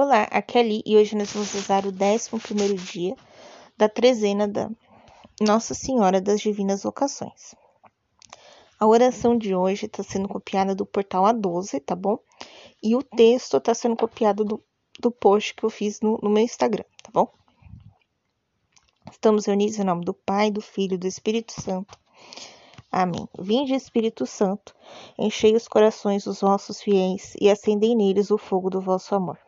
Olá, aqui é Ali e hoje nós vamos usar o 11 dia da trezena da Nossa Senhora das Divinas Vocações. A oração de hoje está sendo copiada do portal A12, tá bom? E o texto está sendo copiado do, do post que eu fiz no, no meu Instagram, tá bom? Estamos reunidos em nome do Pai, do Filho e do Espírito Santo. Amém. Vinde, Espírito Santo, enchei os corações dos vossos fiéis e acendei neles o fogo do vosso amor.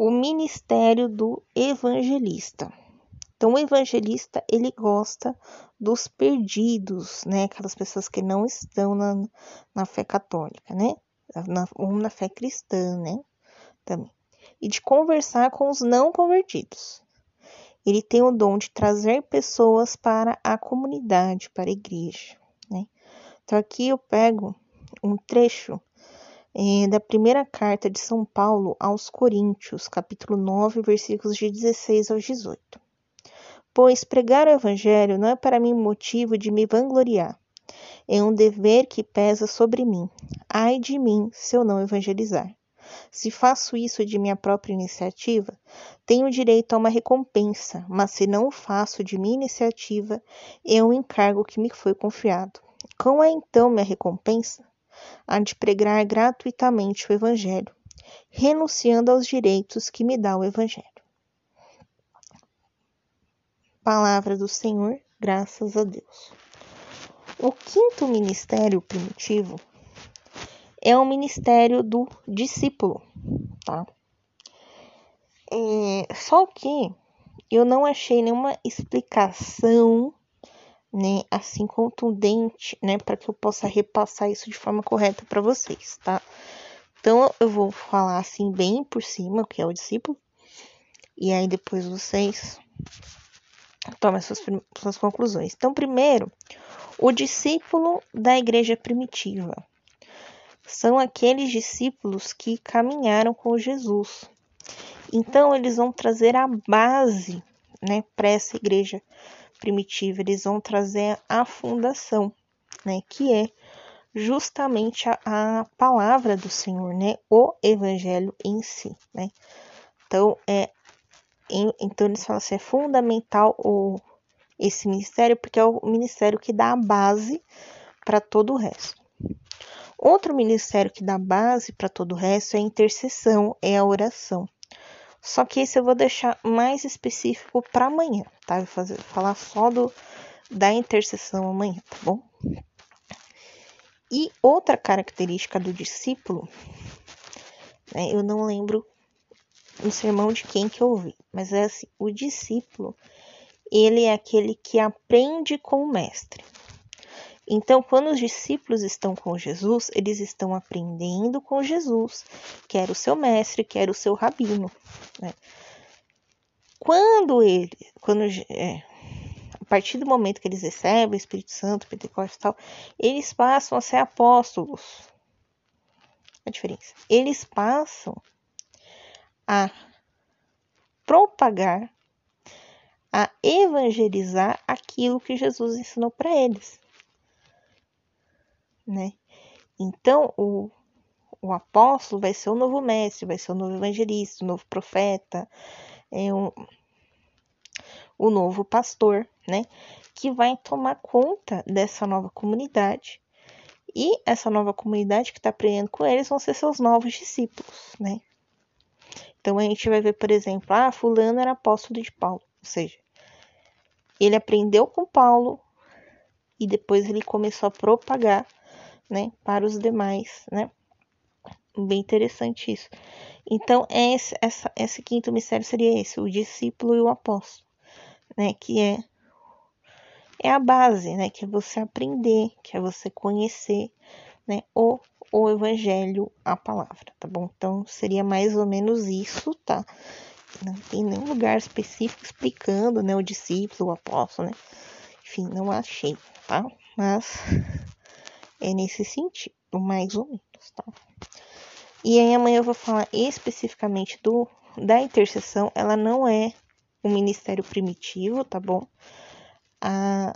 O ministério do evangelista. Então, o evangelista ele gosta dos perdidos, né? Aquelas pessoas que não estão na, na fé católica, né? Na, ou na fé cristã, né? Também. E de conversar com os não convertidos. Ele tem o dom de trazer pessoas para a comunidade, para a igreja, né? Então, aqui eu pego um trecho é, da primeira carta de São Paulo aos Coríntios, capítulo 9, versículos de 16 ao 18. Pois pregar o Evangelho não é para mim motivo de me vangloriar, é um dever que pesa sobre mim. Ai de mim se eu não evangelizar. Se faço isso de minha própria iniciativa, tenho direito a uma recompensa, mas se não o faço de minha iniciativa, é um encargo que me foi confiado. Qual é então minha recompensa? A de pregar gratuitamente o Evangelho, renunciando aos direitos que me dá o Evangelho. Palavra do Senhor, graças a Deus. O quinto ministério primitivo é o ministério do discípulo, tá? É, só que eu não achei nenhuma explicação né, assim contundente, né, para que eu possa repassar isso de forma correta para vocês, tá? Então eu vou falar assim bem por cima que é o discípulo e aí depois vocês tomem suas, suas conclusões. Então, primeiro, o discípulo da igreja primitiva são aqueles discípulos que caminharam com Jesus. Então, eles vão trazer a base, né, para essa igreja primitiva, eles vão trazer a fundação, né, que é justamente a, a palavra do Senhor, né, o evangelho em si, né. Então, é, em, então eles falam assim, é fundamental o, esse ministério, porque é o ministério que dá a base para todo o resto. Outro ministério que dá base para todo o resto é a intercessão, é a oração. Só que esse eu vou deixar mais específico para amanhã, tá? vou fazer, falar só do, da intercessão amanhã, tá bom? E outra característica do discípulo, né, eu não lembro no sermão de quem que eu ouvi, mas é assim, o discípulo, ele é aquele que aprende com o mestre. Então, quando os discípulos estão com Jesus, eles estão aprendendo com Jesus, que era o seu mestre, que era o seu rabino. Né? Quando ele, quando é, a partir do momento que eles recebem o Espírito Santo, Pentecostes e tal, eles passam a ser apóstolos. A diferença. Eles passam a propagar, a evangelizar aquilo que Jesus ensinou para eles né? Então, o, o apóstolo vai ser o novo mestre, vai ser o novo evangelista, o novo profeta, é um, o novo pastor, né? Que vai tomar conta dessa nova comunidade. E essa nova comunidade que está aprendendo com eles vão ser seus novos discípulos, né? Então a gente vai ver, por exemplo, ah, fulano era apóstolo de Paulo, ou seja, ele aprendeu com Paulo e depois ele começou a propagar né, para os demais, né? Bem interessante isso. Então, esse, essa, esse quinto mistério seria esse, o discípulo e o apóstolo, né? Que é, é a base, né? Que é você aprender, que é você conhecer, né? O, o evangelho, a palavra, tá bom? Então seria mais ou menos isso, tá? Não tem nenhum lugar específico explicando, né, o discípulo, o apóstolo, né? Enfim, não achei, tá? Mas é nesse sentido, mais ou menos, tá? E aí amanhã eu vou falar especificamente do da intercessão. Ela não é o ministério primitivo, tá bom? A,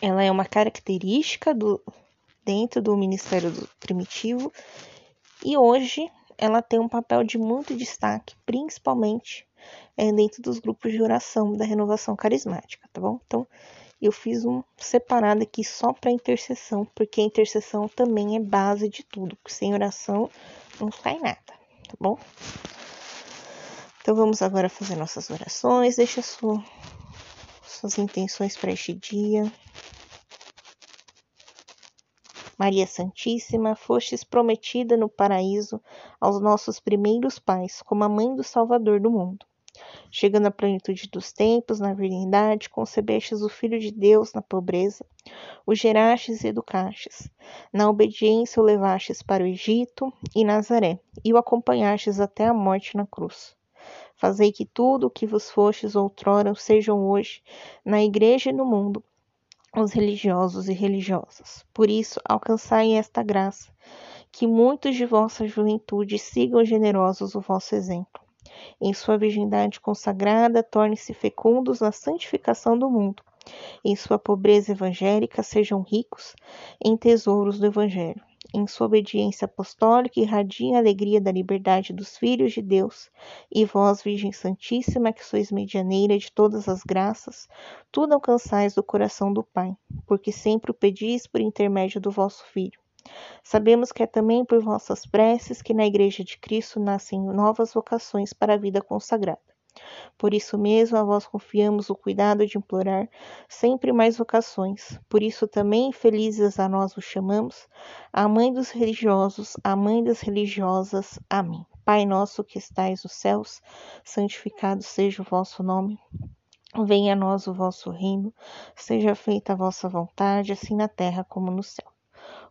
ela é uma característica do dentro do ministério do primitivo e hoje ela tem um papel de muito destaque, principalmente é, dentro dos grupos de oração da renovação carismática, tá bom? Então eu fiz um separado aqui só para intercessão, porque a intercessão também é base de tudo. Sem oração não sai nada, tá bom? Então vamos agora fazer nossas orações. Deixa sua, suas intenções para este dia. Maria Santíssima, fostes prometida no paraíso aos nossos primeiros pais, como a mãe do Salvador do mundo. Chegando à plenitude dos tempos, na virgindade, concebestes o Filho de Deus na pobreza, o gerastes e educastes. Na obediência o levastes para o Egito e Nazaré, e o acompanhastes até a morte na cruz. Fazei que tudo o que vos fostes outrora sejam hoje, na igreja e no mundo, os religiosos e religiosas. Por isso, alcançai esta graça, que muitos de vossa juventude sigam generosos o vosso exemplo. Em sua virgindade consagrada, tornem-se fecundos na santificação do mundo. Em sua pobreza evangélica, sejam ricos em tesouros do Evangelho em sua obediência apostólica, irradiem a alegria da liberdade dos filhos de Deus. E vós, Virgem Santíssima, que sois medianeira de todas as graças, tudo alcançais do coração do Pai, porque sempre o pedis por intermédio do vosso Filho. Sabemos que é também por vossas preces que na Igreja de Cristo nascem novas vocações para a vida consagrada. Por isso mesmo a vós confiamos o cuidado de implorar sempre mais vocações. Por isso também felizes a nós vos chamamos, a mãe dos religiosos, a mãe das religiosas. Amém. Pai nosso que estais nos céus, santificado seja o vosso nome. Venha a nós o vosso reino, seja feita a vossa vontade, assim na terra como no céu.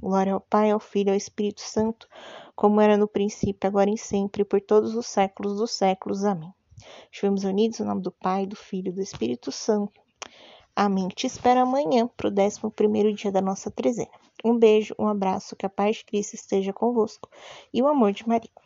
Glória ao Pai, ao Filho e ao Espírito Santo, como era no princípio, agora e sempre, por todos os séculos dos séculos. Amém. Estivemos unidos em nome do Pai, do Filho e do Espírito Santo. Amém. Te espero amanhã para o 11 dia da nossa trezena. Um beijo, um abraço, que a paz de Cristo esteja convosco e o amor de Maria.